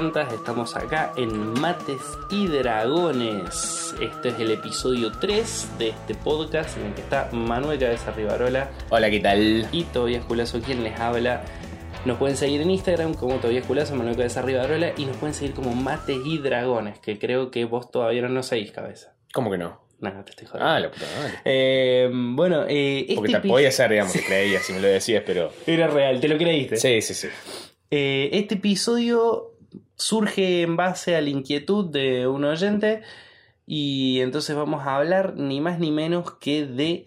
Santas, estamos acá en Mates y Dragones. Este es el episodio 3 de este podcast en el que está Manuel Cabeza Rivarola Hola, ¿qué tal? y Tobias Culazo quien les habla. Nos pueden seguir en Instagram como Tobias Culazo, Manuel Cabeza Rivarola y nos pueden seguir como Mates y Dragones, que creo que vos todavía no nos seguís, cabeza. ¿Cómo que no? Nada, te estoy jodiendo. Ah, la puta madre. Eh, bueno, eh, este Porque te podía ser, digamos, que creías si me lo decías, pero. Era real, ¿te lo creíste? Sí, sí, sí. Eh, este episodio surge en base a la inquietud de un oyente y entonces vamos a hablar ni más ni menos que de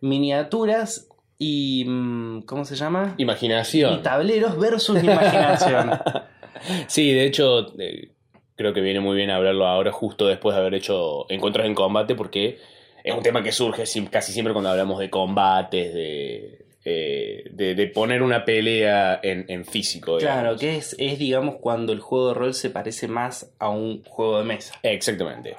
miniaturas y... mm, ¿Cómo se llama? Imaginación. Y tableros versus imaginación. Sí, de hecho, eh, creo que viene muy bien hablarlo ahora, justo después de haber hecho encuentros en combate, porque es un tema que surge casi siempre cuando hablamos de combates, de, eh, de, de poner una pelea en, en físico. digamos. claro, que es, es digamos cuando el juego de rol se parece más a un juego de mesa. Exactamente.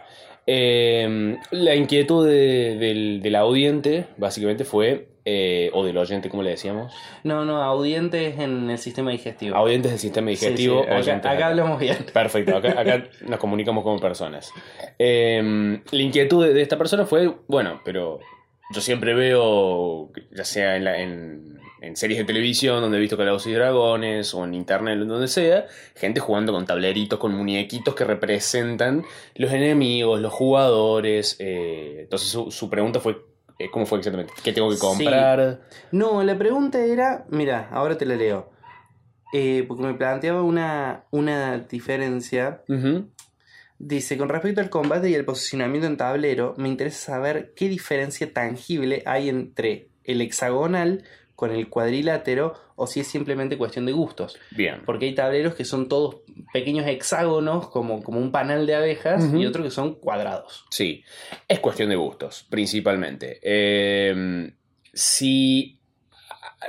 Eh, la inquietud de- del, del audiente, básicamente, fue, eh, o del oyente, como le decíamos, No, no, audientes en el sistema digestivo. audientes del sistema Sí, sí, digestivo. acá- hablamos bien. Perfecto, acá, acá nos comunicamos como personas. Eh, la inquietud de esta persona fue, bueno, pero yo siempre veo, ya sea en, la- en- en series de televisión donde he visto Calabozos y Dragones o en internet, donde sea, gente jugando con tableritos, con muñequitos que representan los enemigos, los jugadores. eh, entonces su, su pregunta fue, eh, ¿cómo fue exactamente? ¿Qué tengo que Sí. comprar? No, la pregunta era, mira, ahora te la leo. Eh, porque me planteaba una, una diferencia. Dice, con respecto al combate y el posicionamiento en tablero, me interesa saber qué diferencia tangible hay entre el hexagonal con el cuadrilátero o si es simplemente cuestión de gustos. Bien. Porque hay tableros que son todos pequeños hexágonos, como, como un panal de abejas, y otros que son cuadrados. Sí, es cuestión de gustos, principalmente. Eh, si,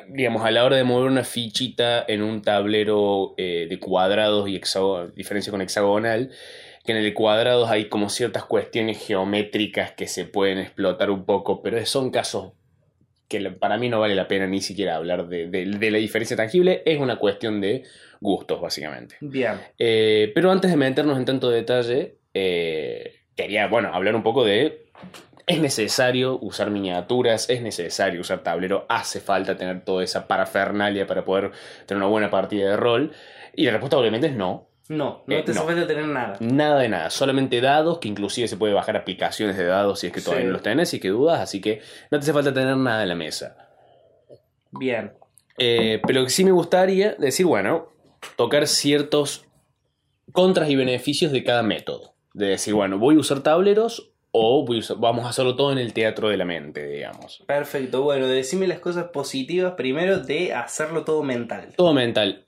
digamos, a la hora de mover una fichita en un tablero eh, de cuadrados y diferencia con hexagonal, que en el cuadrados hay como ciertas cuestiones geométricas que se pueden explotar un poco, pero son casos que para mí no vale la pena ni siquiera hablar de, de- de la diferencia tangible, es una cuestión de gustos, básicamente. Bien. Eh, pero antes de meternos en tanto detalle, eh, quería, bueno, hablar un poco de... Es necesario usar miniaturas, es necesario usar tablero, hace falta tener toda esa parafernalia para poder tener una buena partida de rol. Y la respuesta obviamente es no. No, no Eh, te hace no. falta tener nada. Nada de nada, solamente dados, que inclusive se puede bajar aplicaciones de dados si es que todavía Sí. no los tenés y que dudas, así que no te hace falta tener nada en la mesa. Bien. Eh, pero que sí me gustaría decir, bueno, tocar ciertos contras y beneficios de cada método. De decir, bueno, voy a usar tableros o voy a usar- vamos a hacerlo todo en el teatro de la mente, digamos. Perfecto, bueno, decime las cosas positivas primero de hacerlo todo mental. Todo mental.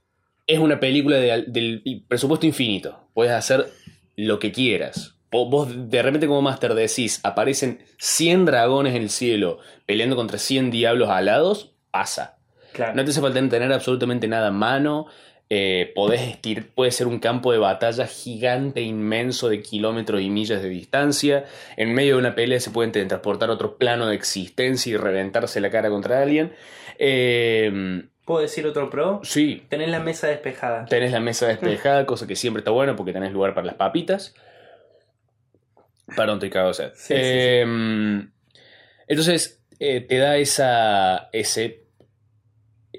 Es una película de del presupuesto infinito. Puedes hacer lo que quieras. Vo- Vos de repente como máster decís, aparecen 100 dragones en el cielo peleando contra 100 diablos alados, pasa. Claro. No te hace falta tener absolutamente nada a mano. eh, podés estir, puede ser un campo de batalla gigante, inmenso, de kilómetros y millas de distancia. En medio de una pelea se pueden transportar a otro plano de existencia y reventarse la cara contra alguien. Eh, ¿Puedo decir otro pro? sí, Tenés la mesa despejada. tenés la mesa despejada, cosa que siempre está bueno porque tenés lugar para las papitas. Perdón, estoy cagado de sed. Sí, sí, sí. Eh, Entonces, eh, te da esa, ese,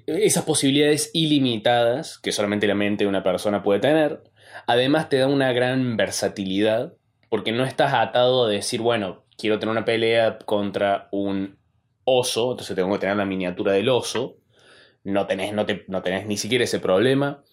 esas posibilidades ilimitadas que solamente la mente de una persona puede tener. Además, te da una gran versatilidad porque no estás atado a decir, bueno, quiero tener una pelea contra un oso, entonces tengo que tener la miniatura del oso. No tenés, no te- no tenés ni siquiera ese problema.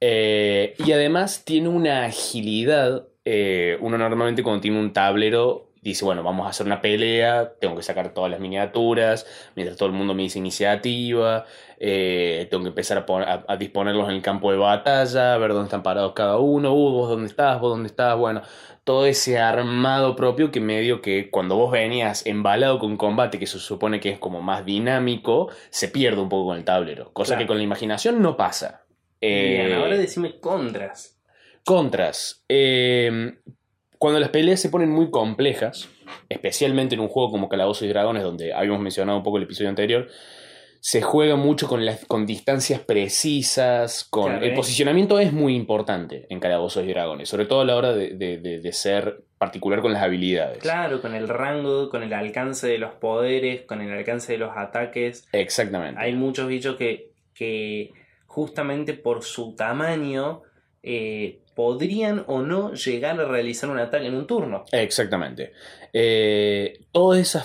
Eh, y además tiene una agilidad. eh, uno normalmente cuando tiene un tablero dice, bueno, vamos a hacer una pelea, tengo que sacar todas las miniaturas, mientras todo el mundo me dice iniciativa, eh, tengo que empezar a, pon- a- a disponerlos en el campo de batalla, a ver dónde están parados cada uno, uh, vos dónde estás, vos dónde estás, bueno, todo ese armado propio que medio que cuando vos venías embalado con combate, que se supone que es como más dinámico, se pierde un poco con el tablero, cosa Claro. que con la imaginación no pasa. Bien, Eh, ahora decime contras. Contras. Eh, cuando las peleas se ponen muy complejas, especialmente en un juego como Calabozos y Dragones, donde habíamos mencionado un poco el episodio anterior, se juega mucho con, las, con distancias precisas, con Claro, el ¿eh? posicionamiento es muy importante en Calabozos y Dragones, sobre todo a la hora de, de- de- de ser particular con las habilidades. Claro, con el rango, con el alcance de los poderes, con el alcance de los ataques. Exactamente. Hay muchos bichos que, que justamente por su tamaño eh, podrían o no llegar a realizar un ataque en un turno. Exactamente. Eh, todos, esos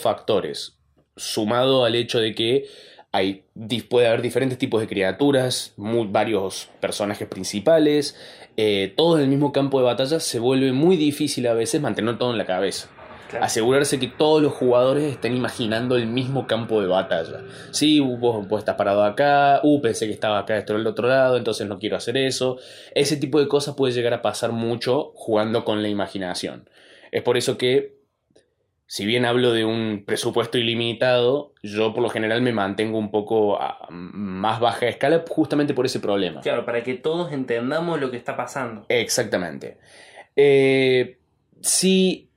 factores, sumado al hecho de que hay, puede haber diferentes tipos de criaturas, varios personajes principales, eh, todos en el mismo campo de batalla, se vuelve muy difícil a veces mantener todo en la cabeza. Claro. Asegurarse que todos los jugadores estén imaginando el mismo campo de batalla. Sí, vos, vos estás parado acá, uh, pensé que estaba acá esto del otro lado, entonces no quiero hacer eso. Ese tipo de cosas puede llegar a pasar mucho jugando con la imaginación. Es por eso que, si bien hablo de un presupuesto ilimitado, yo por lo general me mantengo un poco a más baja escala justamente por ese problema. Claro, para que todos entendamos lo que está pasando. Exactamente. Eh, sí,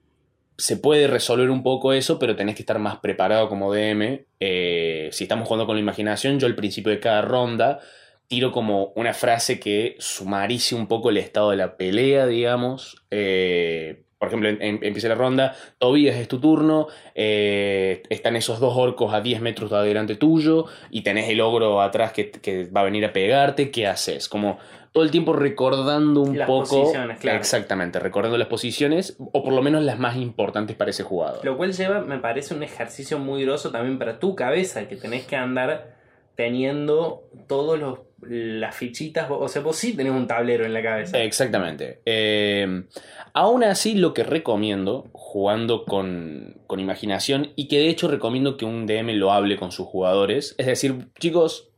se puede resolver un poco eso, pero tenés que estar más preparado como DM. Eh, si estamos jugando con la imaginación, yo al principio de cada ronda tiro como una frase que sumarice un poco el estado de la pelea, digamos. Eh, por ejemplo, en- en- empieza la ronda, Tobías es tu turno, eh, están esos dos orcos a 10 metros de adelante tuyo y tenés el ogro atrás que, que va a venir a pegarte, ¿qué haces? Como todo el tiempo recordando un Las poco... posiciones, claro. Exactamente, recordando las posiciones, o por lo menos las más importantes para ese jugador. Lo cual lleva, me parece, un ejercicio muy groso también para tu cabeza, que tenés que andar teniendo todos los las fichitas, o sea, vos sí tenés un tablero en la cabeza. Exactamente. Eh, aún así, lo que recomiendo, jugando con, con imaginación, y que de hecho recomiendo que un DM lo hable con sus jugadores, es decir, chicos,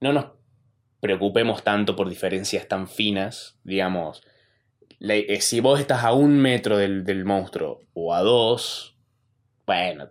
no nos preocupemos tanto por diferencias tan finas, digamos. eh, si vos estás a un metro del, del monstruo o a dos, bueno,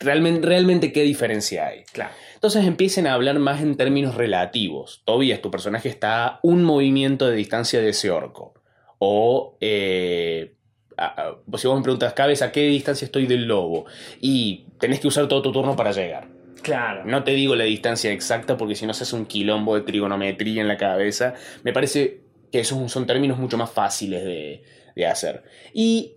realmente, realmente qué diferencia hay. Claro. Entonces empiecen a hablar más en términos relativos. Tobias, tu personaje está a un movimiento de distancia de ese orco. O eh, a- a- si vos me preguntas, Cabez, ¿a qué distancia estoy del lobo? Y tenés que usar todo tu turno para llegar. Claro. No te digo la distancia exacta porque si no se hace un quilombo de trigonometría en la cabeza. Me parece que esos son términos mucho más fáciles de, de hacer. Y,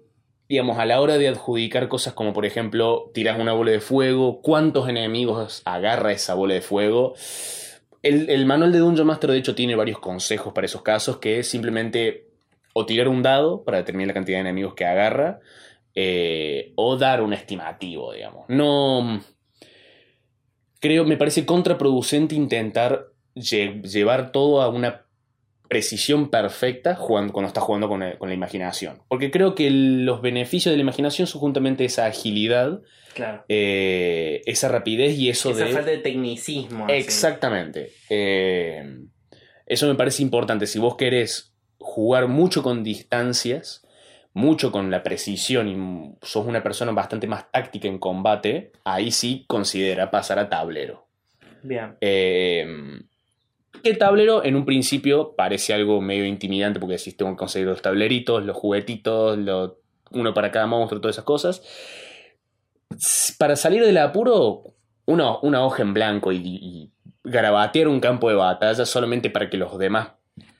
digamos, a la hora de adjudicar cosas como, por ejemplo, tiras una bola de fuego, cuántos enemigos agarra esa bola de fuego. El, el manual de Dungeon Master, de hecho, tiene varios consejos para esos casos, que es simplemente o tirar un dado para determinar la cantidad de enemigos que agarra, eh, o dar un estimativo, digamos. No creo, me parece contraproducente intentar lle- llevar todo a una precisión perfecta jugando, cuando estás jugando con, con la imaginación. Porque creo que los beneficios de la imaginación son justamente esa agilidad, Claro. eh, esa rapidez y eso Esa de... falta de tecnicismo. Exactamente. Eh, eso me parece importante. Si vos querés jugar mucho con distancias, mucho con la precisión y sos una persona bastante más táctica en combate, ahí sí considera pasar a tablero. Bien. Eh, que tablero en un principio parece algo medio intimidante porque decís tengo que conseguir los tableritos, los juguetitos, lo- uno para cada monstruo, todas esas cosas. Para salir del apuro, una, una hoja en blanco y, y garabatear un campo de batalla solamente para que los demás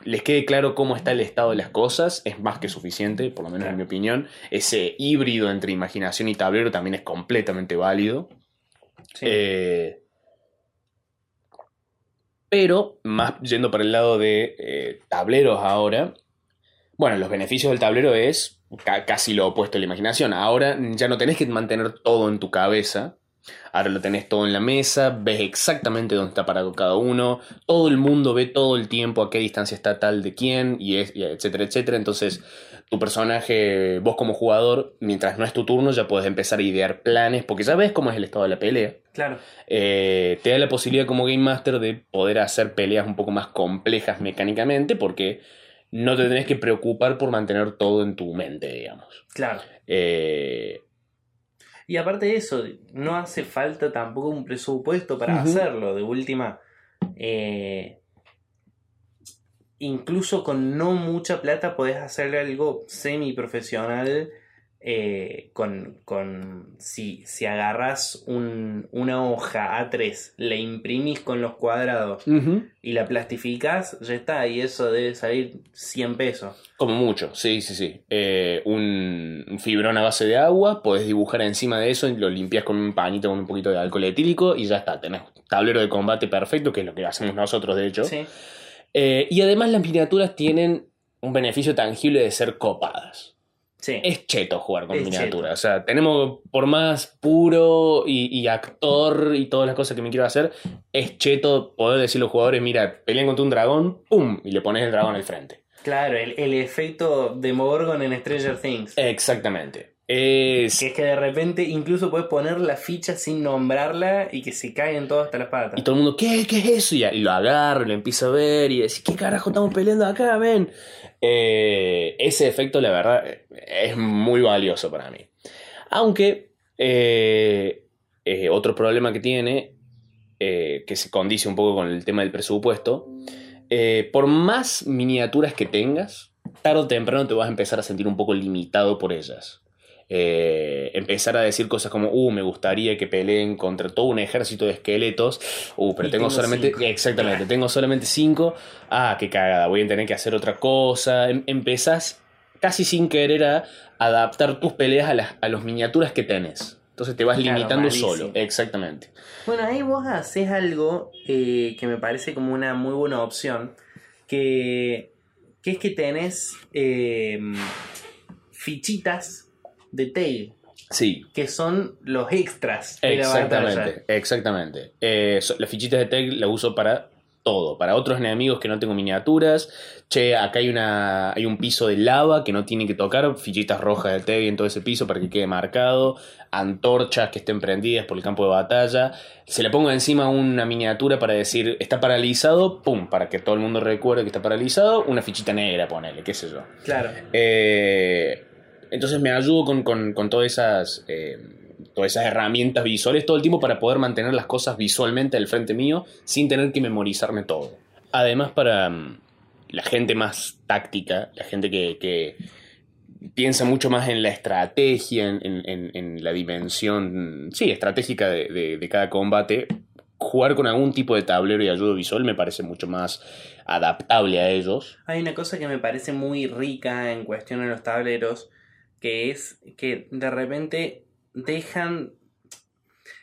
les quede claro cómo está el estado de las cosas es más que suficiente, por lo menos en mi opinión. Ese híbrido entre imaginación y tablero también es completamente válido. Sí. Eh, pero, más yendo para el lado de eh, tableros ahora, bueno, los beneficios del tablero es ca- casi lo opuesto a la imaginación. Ahora ya no tenés que mantener todo en tu cabeza. Ahora lo tenés todo en la mesa, ves exactamente dónde está parado cada uno, todo el mundo ve todo el tiempo a qué distancia está tal de quién, y, es, y etcétera, etcétera. Entonces, tu personaje, vos como jugador, mientras no es tu turno, ya puedes empezar a idear planes, porque ya ves cómo es el estado de la pelea. Claro. Eh, te da la posibilidad como Game Master de poder hacer peleas un poco más complejas mecánicamente, porque no te tenés que preocupar por mantener todo en tu mente, digamos. Claro. Eh, Y aparte de eso, no hace falta tampoco un presupuesto para hacerlo. De última, eh, incluso con no mucha plata podés hacer algo semi profesional eh, con, con si, si agarras un- una hoja A3, le imprimís con los cuadrados y la plastificás, ya está, y eso debe salir 100 pesos. Como mucho, sí, sí, sí. Eh, un, un fibrón a base de agua, podés dibujar encima de eso y lo limpias con un pañito con un poquito de alcohol etílico y ya está, tenés tablero de combate perfecto, que es lo que hacemos nosotros, de hecho. Sí. Eh, y además las miniaturas tienen un beneficio tangible de ser copadas. Sí. Es cheto jugar con Es miniaturas. cheto. O sea, tenemos, por más puro y, y actor y todas las cosas que me quiero hacer, es cheto poder decirle a los jugadores, mira, pelean contra un dragón, ¡pum! Y le pones el dragón al frente. Claro, el, el efecto de Morgon en Stranger Things. Exactamente. Es... Que es que de repente incluso puedes poner la ficha sin nombrarla y que se caigan todos hasta las patas. Y todo el mundo, ¿qué? ¿Qué es eso? Y, lo agarro, y lo empiezo a ver y decir, ¿qué carajo estamos peleando acá, ven? Eh, ese efecto, la verdad, es muy valioso para mí. Aunque eh, eh, otro problema que tiene, eh, que se condice un poco con el tema del presupuesto, por más miniaturas que tengas, tarde o temprano te vas a empezar a sentir un poco limitado por ellas. Eh, empezar a decir cosas como, uh, me gustaría que peleen contra todo un ejército de esqueletos, uh, pero tengo, tengo solamente, cinco. exactamente, tengo solamente cinco, ah, qué cagada, voy a tener que hacer otra cosa. Em- empezás casi sin querer a adaptar tus peleas a las a las miniaturas que tenés. Entonces te vas Claro, limitando malísimo. solo, exactamente. Bueno, ahí vos haces algo eh, que me parece como una muy buena opción, que, que es que tenés eh, fichitas de tail, Sí, que son los extras de la batalla. Exactamente, exactamente. Eh, so- las fichitas de tag las uso para todo. Para otros enemigos que no tengo miniaturas. Che, acá hay, una, hay un piso de lava que no tienen que tocar. Fichitas rojas de tag en todo ese piso para que quede marcado. Antorchas que estén prendidas por el campo de batalla. Se le pongo encima una miniatura para decir está paralizado. Pum, para que todo el mundo recuerde que está paralizado. Una fichita negra, ponele, qué sé yo. Claro. Eh, entonces me ayudo con, con- con todas esas. eh, todas esas herramientas visuales todo el tiempo para poder mantener las cosas visualmente al frente mío sin tener que memorizarme todo. Además, para mm, la gente más táctica, la gente que, que piensa mucho más en la estrategia, en, en- la dimensión, sí, estratégica de, de- de cada combate, jugar con algún tipo de tablero y ayuda visual me parece mucho más adaptable a ellos. Hay una cosa que me parece muy rica en cuestión de los tableros, que es que de repente dejan,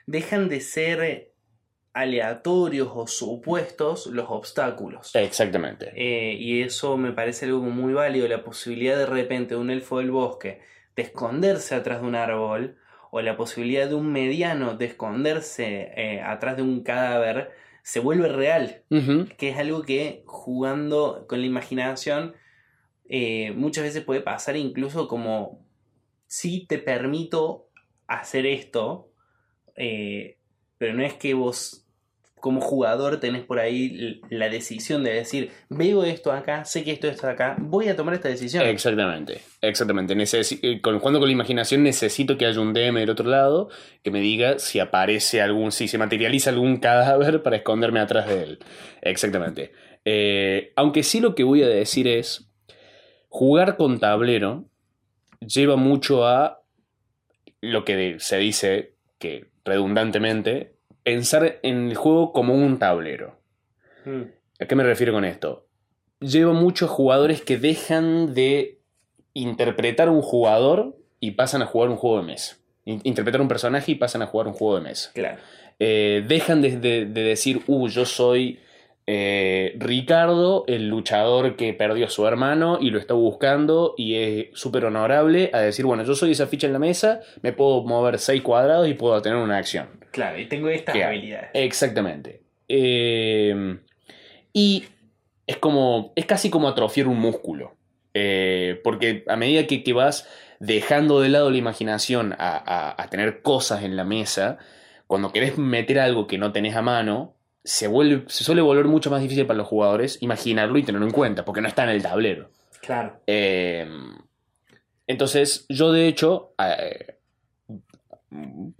dejan de ser aleatorios o supuestos los obstáculos. Exactamente. Eh, y eso me parece algo muy válido, la posibilidad de repente de un elfo del bosque de esconderse atrás de un árbol, o la posibilidad de un mediano de esconderse eh, atrás de un cadáver, se vuelve real que es algo que jugando con la imaginación eh, muchas veces puede pasar incluso como si te permito hacer esto, eh, pero no es que vos como jugador tenés por ahí la decisión de decir, veo esto acá, sé que esto está acá, voy a tomar esta decisión. Exactamente, exactamente. Eh, con, jugando con la imaginación necesito que haya un DM del otro lado que me diga si aparece algún, si se materializa algún cadáver para esconderme atrás de él. Exactamente. Eh, aunque sí lo que voy a decir es, jugar con tablero lleva mucho a lo que se dice que redundantemente, pensar en el juego como un tablero. Mm, ¿A qué me refiero con esto? Llevo muchos jugadores que dejan de interpretar un jugador y pasan a jugar un juego de mesa. In- Interpretar un personaje y pasan a jugar un juego de mesa. claro. Eh, dejan de, de- de decir, uh, yo soy eh, Ricardo, el luchador que perdió a su hermano y lo está buscando y es súper honorable, a decir, bueno, yo soy esa ficha en la mesa, me puedo mover seis cuadrados y puedo tener una acción. Claro, y tengo estas habilidades. Exactamente. Eh, y es como. Es casi como atrofiar un músculo. Eh, porque a medida que, que vas dejando de lado la imaginación a, a- a tener cosas en la mesa, cuando querés meter algo que no tenés a mano, se, vuelve, se suele volver mucho más difícil para los jugadores imaginarlo y tenerlo en cuenta, porque no está en el tablero. Claro. Eh, entonces, yo de hecho, eh,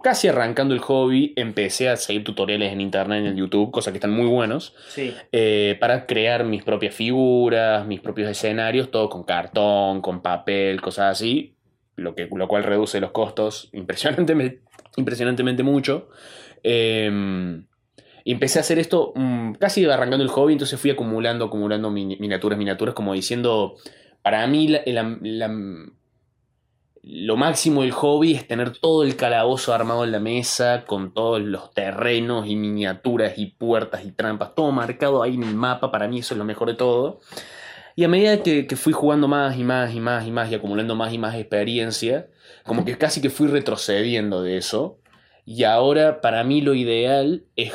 casi arrancando el hobby, empecé a seguir tutoriales en internet, en YouTube, cosas que están muy buenos, Sí. eh, para crear mis propias figuras, mis propios escenarios, todo con cartón, con papel, cosas así. lo, que, lo cual reduce los costos impresionantemente, impresionantemente mucho. Eh, empecé a hacer esto mm, casi arrancando el hobby, entonces fui acumulando, acumulando miniaturas, miniaturas, como diciendo, para mí lo máximo del hobby es tener todo el calabozo armado en la mesa, con todos los terrenos y miniaturas y puertas y trampas, todo marcado ahí en el mapa, para mí eso es lo mejor de todo. Y a medida que, que fui jugando más y más y más y más y acumulando más y más experiencia, como que casi que fui retrocediendo de eso. Y ahora para mí lo ideal es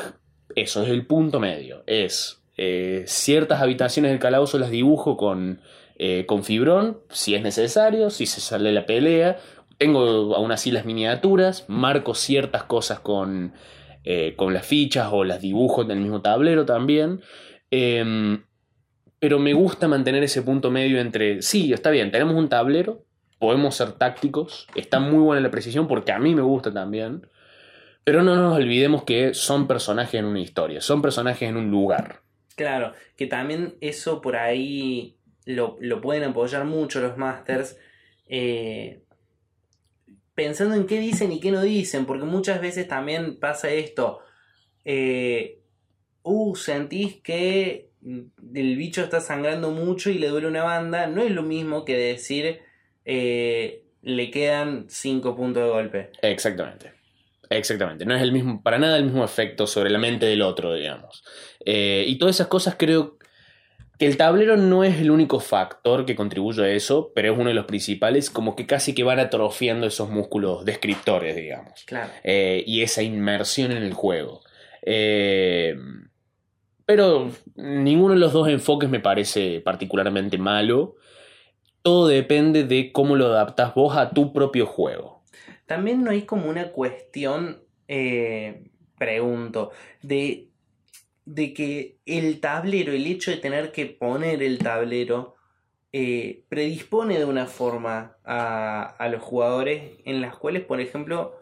eso, es el punto medio. Es eh, ciertas habitaciones del calabozo las dibujo con, eh, con fibrón, si es necesario, si se sale la pelea. Tengo aún así las miniaturas, marco ciertas cosas con, eh, con las fichas o las dibujo en el mismo tablero también. Em, pero me gusta mantener ese punto medio entre, sí, está bien, tenemos un tablero, podemos ser tácticos, está muy buena la precisión porque a mí me gusta también, pero no nos olvidemos que son personajes en una historia, son personajes en un lugar. Claro, que también eso por ahí lo, pueden apoyar mucho los masters. Eh, pensando en qué dicen y qué no dicen, porque muchas veces también pasa esto. Eh, uh, sentís que el bicho está sangrando mucho y le duele una banda. No es lo mismo que decir eh, le quedan 5 puntos de golpe. Exactamente. Exactamente, no es el mismo, para nada el mismo efecto sobre la mente del otro, digamos. Eh, y todas esas cosas creo que el tablero no es el único factor que contribuye a eso, pero es uno de los principales, como que casi que van atrofiando esos músculos descriptores, digamos. Claro. Eh, y esa inmersión en el juego. Eh, pero ninguno de los dos enfoques me parece particularmente malo. Todo depende de cómo lo adaptas vos a tu propio juego. También no hay como una cuestión, eh, pregunto, de, de que el tablero, el hecho de tener que poner el tablero, eh, predispone de una forma a, a, los jugadores en las cuales, por ejemplo,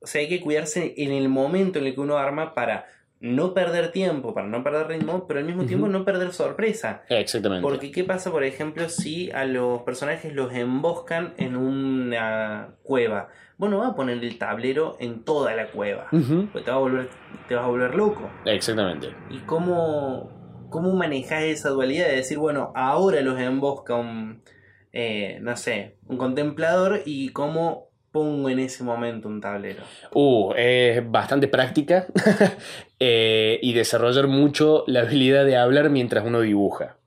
o sea, hay que cuidarse en el momento en el que uno arma para no perder tiempo, para no perder ritmo, pero al mismo tiempo no perder sorpresa. Exactamente. Porque ¿qué pasa, por ejemplo, si a los personajes los emboscan en una cueva? Bueno, va a poner el tablero en toda la cueva. Pues te, va a volver, te vas a volver loco. Exactamente. ¿Y cómo, cómo manejas esa dualidad de decir, bueno, ahora los embosca un, eh, no sé, un contemplador y cómo pongo en ese momento un tablero? Uh, es bastante práctica eh, y desarrollar mucho la habilidad de hablar mientras uno dibuja.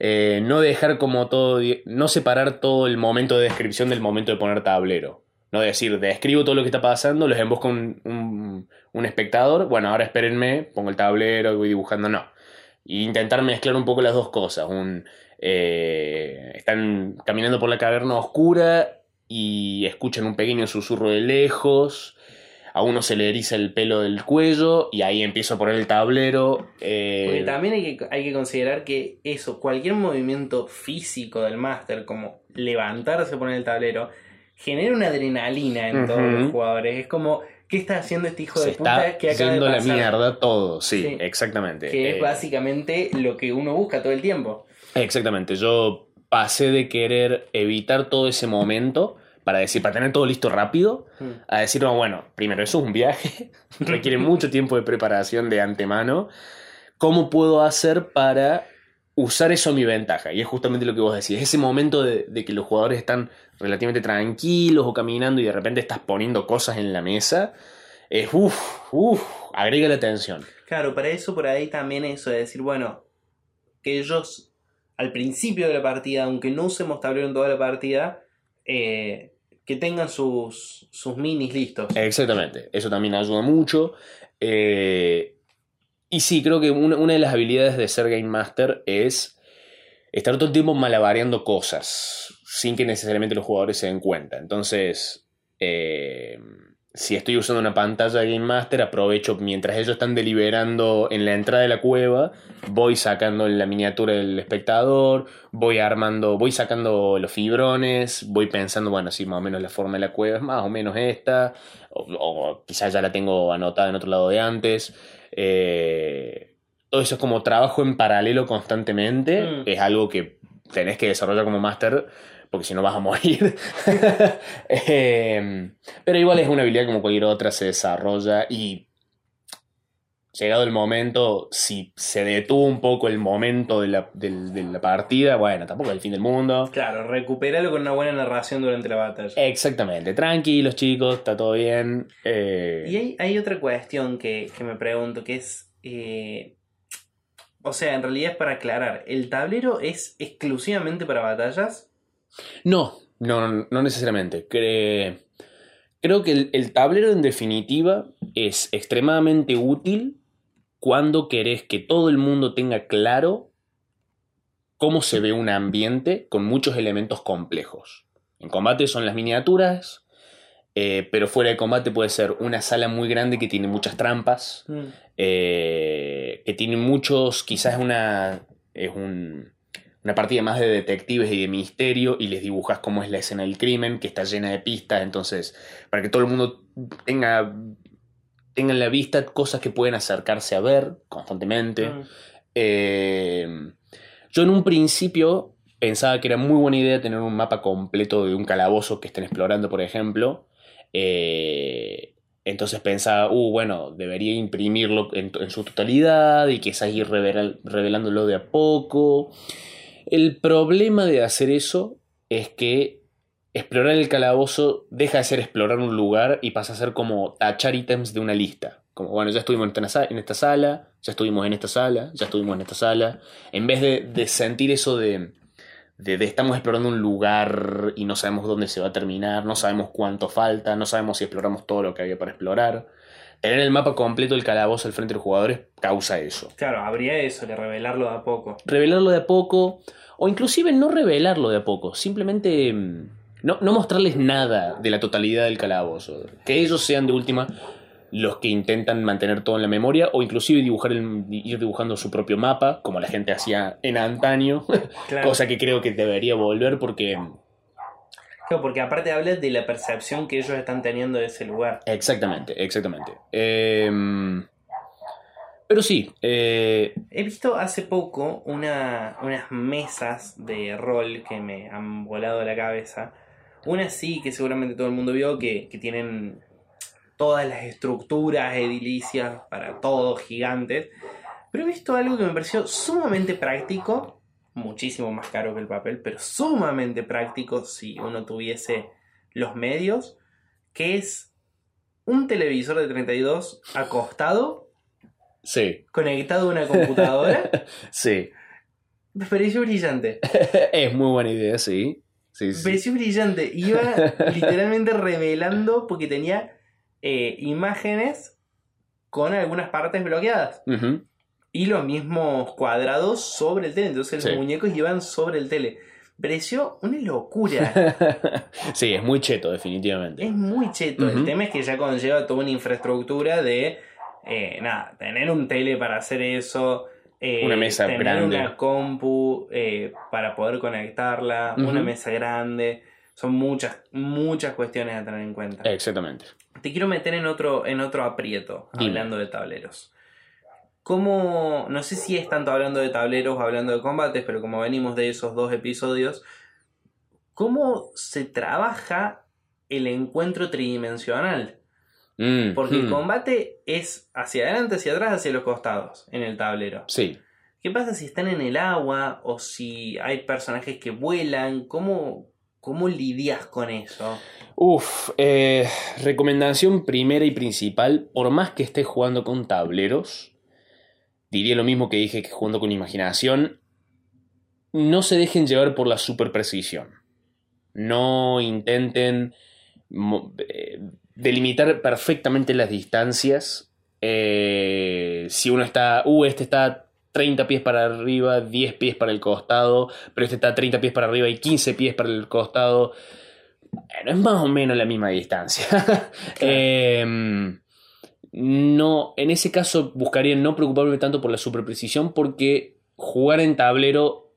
Eh, no dejar como todo, no separar todo el momento de descripción del momento de poner tablero. No decir, describo todo lo que está pasando, los embosca un, un, espectador, bueno, ahora espérenme, pongo el tablero y voy dibujando, no. Y intentar mezclar un poco las dos cosas. Un, eh, están caminando por la caverna oscura y escuchan un pequeño susurro de lejos. A uno se le eriza el pelo del cuello y ahí empiezo a poner el tablero. Eh, Porque también hay que, hay que considerar que eso, cualquier movimiento físico del máster, como levantarse, poner el tablero, genera una adrenalina en todos los jugadores. Es como, ¿qué está haciendo este hijo de puta que acaba de la mierda todo, sí, exactamente. Que es eh, básicamente lo que uno busca todo el tiempo. Exactamente, yo pasé de querer evitar todo ese momento para decir, para tener todo listo rápido, hmm. a decir, no, bueno, primero, eso es un viaje, requiere mucho tiempo de preparación de antemano. ¿Cómo puedo hacer para usar eso a mi ventaja? Y es justamente lo que vos decís, ese momento de, que los jugadores están relativamente tranquilos o caminando y de repente estás poniendo cosas en la mesa, es uff, uff, agrega la atención. Claro, para eso por ahí también eso de decir, bueno, que ellos al principio de la partida, aunque no usemos tablero en toda la partida, eh, que tengan sus, sus minis listos. Exactamente, eso también ayuda mucho. Eh, y sí, creo que una, de las habilidades de ser Game Master es estar todo el tiempo malabareando cosas sin que necesariamente los jugadores se den cuenta. Entonces, eh, si estoy usando una pantalla de Game Master, aprovecho mientras ellos están deliberando en la entrada de la cueva, voy sacando la miniatura del espectador, voy armando, voy sacando los fibrones, voy pensando, bueno, si más o menos la forma de la cueva es más o menos esta, o, quizás ya la tengo anotada en otro lado de antes. Eh, todo eso es como trabajo en paralelo constantemente, mm. es algo que tenés que desarrollar como máster porque si no vas a morir. Em, pero igual es una habilidad como cualquier otra, se desarrolla y llegado el momento, si se detuvo un poco el momento de la, de la partida, bueno, tampoco es el fin del mundo. Claro, recuperalo con una buena narración durante la batalla. Exactamente, tranquilos chicos, está todo bien. eh, Y hay, hay otra cuestión que, que me pregunto, que es... eh, o sea, en realidad es para aclarar, ¿el tablero es exclusivamente para batallas? No, no, no, no necesariamente. Cre- creo que el, el tablero en definitiva es extremadamente útil cuando querés que todo el mundo tenga claro cómo se ve un ambiente con muchos elementos complejos. En combate son las miniaturas, eh, pero fuera de combate puede ser una sala muy grande que tiene muchas trampas, eh, que tiene muchos, quizás una, es un- una partida más de detectives y de misterio y les dibujas cómo es la escena del crimen, que está llena de pistas, entonces, para que todo el mundo tenga, tenga en la vista cosas que pueden acercarse a ver constantemente. Mm. Eh, yo en un principio pensaba que era muy buena idea tener un mapa completo de un calabozo que estén explorando, por ejemplo. Eh, entonces pensaba, uh, bueno, debería imprimirlo en, en su totalidad y quizás ir reveral- revelándolo de a poco. El problema de hacer eso es que explorar el calabozo deja de ser explorar un lugar y pasa a ser como tachar ítems de una lista. Como, bueno, ya estuvimos en esta, sala, ya estuvimos en esta sala, ya estuvimos en esta sala. En vez de, de sentir eso de, de, de estamos explorando un lugar y no sabemos dónde se va a terminar, no sabemos cuánto falta, no sabemos si exploramos todo lo que había para explorar. Tener el mapa completo del calabozo al frente de los jugadores causa eso. Claro, habría eso, de revelarlo de a poco. Revelarlo de a poco, o inclusive no revelarlo de a poco, simplemente mm, no, no mostrarles nada de la totalidad del calabozo. Que ellos sean de última los que intentan mantener todo en la memoria, o inclusive dibujar el- ir dibujando su propio mapa, como la gente hacía en antaño, Claro. cosa que creo que debería volver porque... Porque aparte habla de la percepción que ellos están teniendo de ese lugar. Exactamente, exactamente. Em, pero sí, eh, He visto hace poco una, unas mesas de rol que me han volado la cabeza. Una sí, que seguramente todo el mundo vio, que, que tienen todas las estructuras edilicias para todos, gigantes. Pero he visto algo que me pareció sumamente práctico, muchísimo más caro que el papel, pero sumamente práctico si uno tuviese los medios, que es un televisor de 32 acostado, sí, conectado a una computadora. sí. Me pareció brillante. es muy buena idea, sí. Sí, Me sí. pareció brillante. Iba literalmente revelando porque tenía eh, imágenes con algunas partes bloqueadas. Ujú. Y los mismos cuadrados sobre el tele. Entonces los muñecos iban sobre el tele. Pareció una locura. sí, es muy cheto, definitivamente. es muy cheto. El tema es que ya conlleva toda una infraestructura de. eh, nada, tener un tele para hacer eso. eh, Una mesa tener grande. una compu eh, para poder conectarla. Una mesa grande. Son muchas, muchas cuestiones a tener en cuenta. Exactamente. Te quiero meter en otro, en otro aprieto, Dime. hablando de tableros. ¿Cómo, no sé si es tanto hablando de tableros o hablando de combates, pero como venimos de esos dos episodios, ¿cómo se trabaja el encuentro tridimensional? Mm, Porque el mm. combate es hacia adelante, hacia atrás, hacia los costados en el tablero. Sí. ¿Qué pasa si están en el agua o si hay personajes que vuelan? ¿Cómo, cómo lidias con eso? Uf, eh, recomendación primera y principal, por más que estés jugando con tableros, diría lo mismo que dije que jugando con imaginación, no se dejen llevar por la super precisión. No intenten eh, delimitar perfectamente las distancias. Eh, si uno está, uh, este está 30 pies para arriba, 10 pies para el costado, pero este está 30 pies para arriba y 15 pies para el costado. Bueno, es más o menos la misma distancia. Em, no, en ese caso buscaría no preocuparme tanto por la superprecisión porque jugar en tablero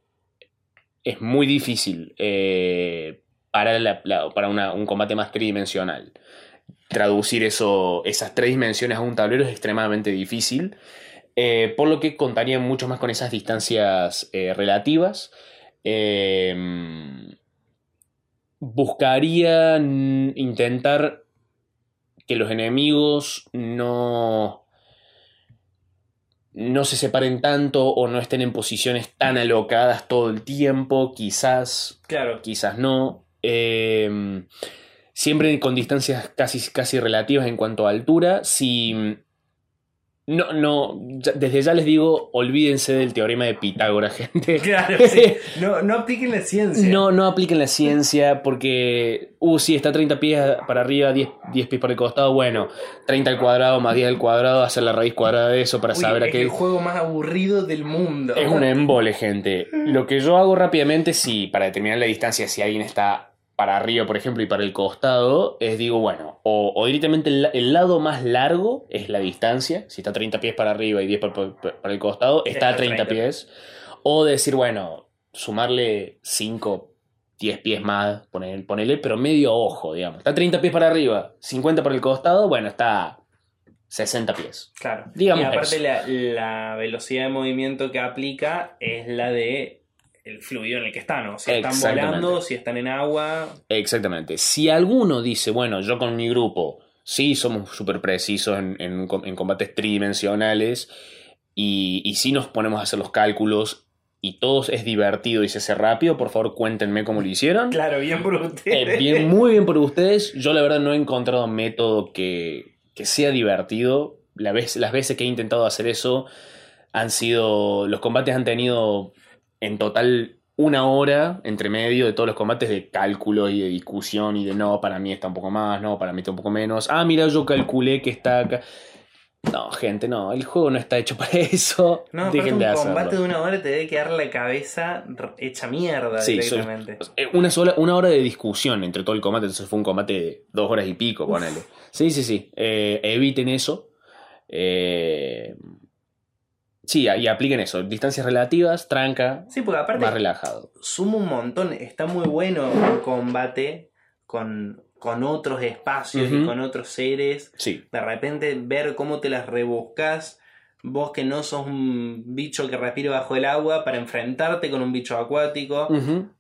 es muy difícil eh, para, para un combate más tridimensional. Traducir eso, esas tres dimensiones a un tablero es extremadamente difícil, eh, por lo que contaría mucho más con esas distancias eh, relativas. Buscaría intentar que los enemigos no no se separen tanto o no estén en posiciones tan alocadas todo el tiempo, quizás, Claro. quizás no. Eh, siempre con distancias casi, casi relativas en cuanto a altura. Si. No, no, desde ya les digo, olvídense del teorema de Pitágoras, gente. Claro, sí. No, no apliquen la ciencia. No, no apliquen la ciencia porque, uh, sí, está 30 pies para arriba, 10, 10 pies por el costado. Bueno, 30 al cuadrado más 10 al cuadrado, hacer la raíz cuadrada de eso para Uy, saber a es qué. el juego más aburrido del mundo. Es un embole, gente. Lo que yo hago rápidamente, sí, para determinar la distancia, si alguien está para arriba, por ejemplo, y para el costado, es digo, bueno, o, o directamente el, la- el lado más largo es la distancia, si está 30 pies para arriba y 10 por- por- por- para el costado, está a Está 30 30. pies. O decir, bueno, sumarle 5, 10 pies más, ponerle, pero medio ojo, digamos. Está 30 pies para arriba, 50 para el costado, bueno, está 60 pies. Claro. Digamos y aparte la, la velocidad de movimiento que aplica es la de el fluido en el que están. O si están volando, si están en agua. Exactamente. Si alguno dice, bueno, yo con mi grupo, sí somos súper precisos en, en com- en combates tridimensionales y, y sí nos ponemos a hacer los cálculos y todo es divertido y se hace rápido, por favor cuéntenme cómo lo hicieron. Claro, bien por ustedes. Eh, bien, muy bien por ustedes. Yo la verdad no he encontrado método que, que sea divertido. La vez, las veces que he intentado hacer eso han sido... Los combates han tenido en total una hora entre medio de todos los combates de cálculo y de discusión y de no, para mí está un poco más, no, para mí está un poco menos. Ah, mira, yo calculé que está acá. No, gente, no, el juego no está hecho para eso. No, Dejen un de hacerlo. combate de una hora te debe quedar la cabeza hecha mierda Sí, soy- directamente. Eh, Una sola, una hora de discusión entre todo el combate, entonces fue un combate de dos horas y pico, ponele. Sí, sí, sí. Eh, eviten eso. Eh, sí, y apliquen eso. Distancias relativas, tranca, Sí, porque aparte más relajado. suma un montón. Está muy bueno un combate con, con otros espacios y con otros seres. Sí, De repente ver cómo te las rebuscas. Vos que no sos un bicho que respire bajo el agua para enfrentarte con un bicho acuático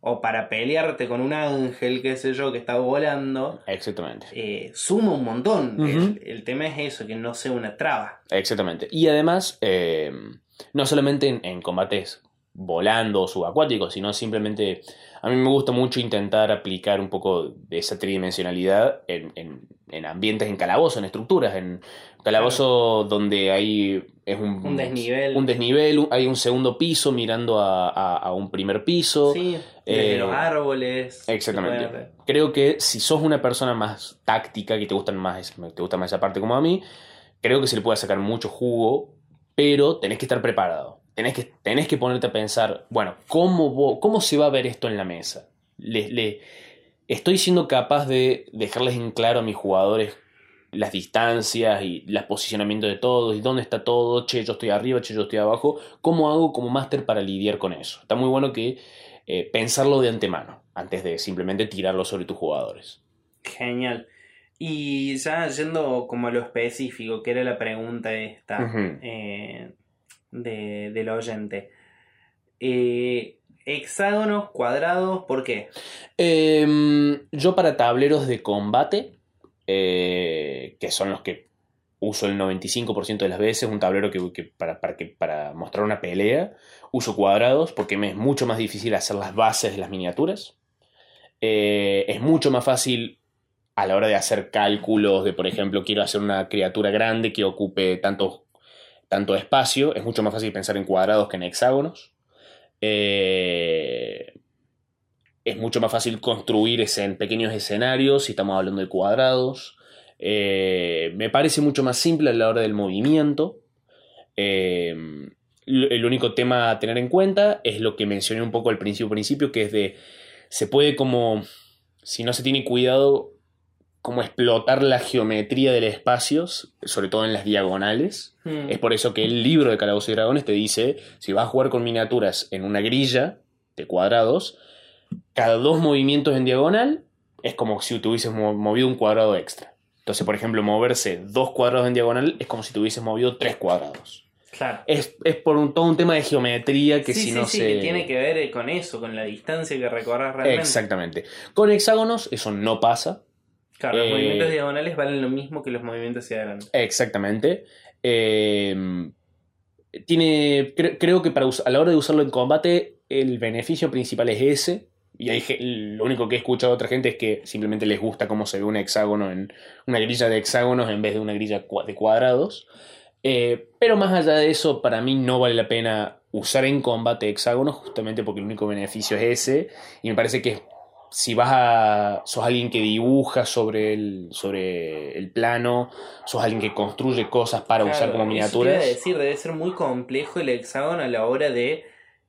o para pelearte con un ángel, qué sé yo, que está volando, exactamente. eh, suma un montón. El tema es eso, que no sea una traba. Exactamente. Y además, eh, no solamente en, en combates volando o subacuáticos, sino simplemente. A mí me gusta mucho intentar aplicar un poco de esa tridimensionalidad en, en- en ambientes, en calabozo, en estructuras, en calabozo donde hay. Es un, Un desnivel. Un desnivel, hay un segundo piso mirando a, a- a un primer piso. Sí, desde eh, los árboles. Exactamente. Creo que si sos una persona más táctica, que te gustan más, te gusta más esa parte como a mí, creo que se le puede sacar mucho jugo, pero tenés que estar preparado. Tenés que, tenés que ponerte a pensar, bueno, ¿cómo, cómo se va a ver esto en la mesa? Le, le- estoy siendo capaz de dejarles en claro a mis jugadores las distancias y los posicionamientos de todos y dónde está todo, che, yo estoy arriba, che, yo estoy abajo. ¿Cómo hago como máster para lidiar con eso? Está muy bueno que eh, pensarlo de antemano, antes de simplemente tirarlo sobre tus jugadores. Genial. Y ya yendo como a lo específico, que era la pregunta esta eh, de, del oyente. Eh, hexágonos, cuadrados, ¿por qué? Em, yo para tableros de combate, eh, que son los que uso el 95% de las veces, un tablero que, para, para, que, para mostrar una pelea, uso cuadrados porque me es mucho más difícil hacer las bases de las miniaturas. Eh, es mucho más fácil a la hora de hacer cálculos de, por ejemplo, quiero hacer una criatura grande que ocupe tanto, tanto espacio, es mucho más fácil pensar en cuadrados que en hexágonos. Eh, es mucho más fácil construir en pequeños escenarios si estamos hablando de cuadrados. Eh, me parece mucho más simple a la hora del movimiento. Eh, el único tema a tener en cuenta es lo que mencioné un poco al principio, principio, que es de, se puede como, si no se tiene cuidado, como explotar la geometría de los espacios, sobre todo en las diagonales. Hmm. Es por eso que el libro de Calabozos y Dragones te dice, si vas a jugar con miniaturas en una grilla de cuadrados, cada dos movimientos en diagonal es como si te hubieses mo- movido un cuadrado extra. Entonces, por ejemplo, moverse dos cuadrados en diagonal es como si te hubieses movido tres cuadrados. Claro. Es, es por un, todo un tema de geometría que sí, si sí, no sí, se... que tiene que ver con eso, con la distancia que recorres realmente. Exactamente. Con hexágonos eso no pasa. Claro, los Eh, movimientos diagonales valen lo mismo que los movimientos hacia adelante. Exactamente. Eh, tiene, cre- creo que para a la hora de usarlo en combate, el beneficio principal es ese. Y hay, lo único que he escuchado de otra gente es que simplemente les gusta cómo se ve un hexágono en una grilla de hexágonos en vez de una grilla de cuadrados. Eh, pero más allá de eso, para mí no vale la pena usar en combate hexágonos, justamente porque el único beneficio es ese. Y me parece que si vas a. sos alguien que dibuja sobre el, sobre el plano, sos alguien que construye cosas para usar como eso te miniaturas. a decir, debe ser muy complejo el hexágono a la hora de.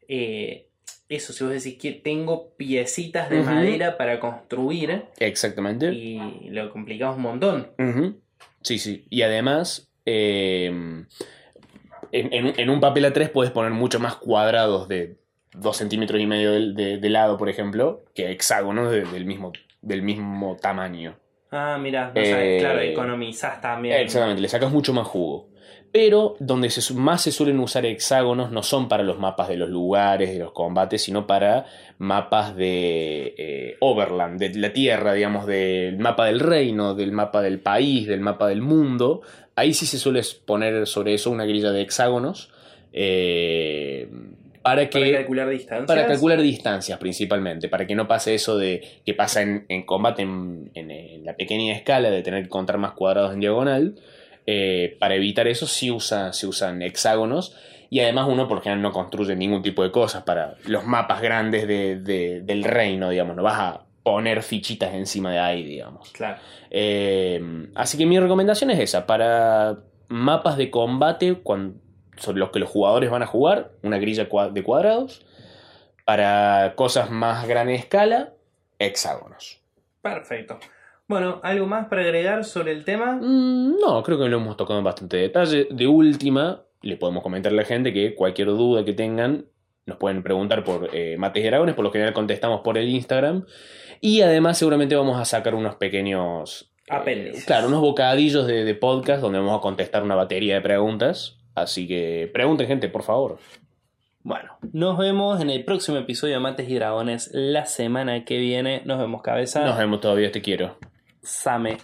eh, eso, si vos decís que tengo piecitas de madera para construir Exactamente. y lo complicamos un montón. Sí, sí. Y además, eh, en, en un papel A3 puedes poner mucho más cuadrados de 2 centímetros y medio de, de- de lado, por ejemplo, que hexágonos de- del, mismo, del mismo tamaño. Ah, mira, Eh, claro, economizás también. Exactamente, le sacas mucho más jugo. Pero donde se más se suelen usar hexágonos no son para los mapas de los lugares, de los combates, sino para mapas de eh, Overland, de la Tierra, digamos, del mapa del reino, del mapa del país, del mapa del mundo. Ahí sí se suele poner sobre eso una grilla de hexágonos eh, para que... Para calcular distancias. Para calcular distancias principalmente, para que no pase eso de que pasa en, en combate en, en- en la pequeña escala de tener que contar más cuadrados en diagonal. Eh, para evitar eso sí usa, se usan hexágonos y además uno por general no construye ningún tipo de cosas para los mapas grandes de- de- del reino, digamos, no vas a poner fichitas encima de ahí, digamos. Claro. Eh, así que mi recomendación es esa, para mapas de combate cuan- sobre los que los jugadores van a jugar, una grilla de cuadrados, para cosas más gran escala, hexágonos. Perfecto. Bueno, ¿algo más para agregar sobre el tema? Mm, no, creo que lo hemos tocado en bastante detalle. De última, le podemos comentar a la gente que cualquier duda que tengan, nos pueden preguntar por eh, Mates y Dragones, por lo general contestamos por el Instagram. Y además seguramente vamos a sacar unos pequeños... eh, Apéndices. claro, unos bocadillos de, de podcast donde vamos a contestar una batería de preguntas. Así que pregunten gente, por favor. Bueno, nos vemos en el próximo episodio de Mates y Dragones la semana que viene. Nos vemos, cabeza. Nos vemos todavía, te quiero. Same.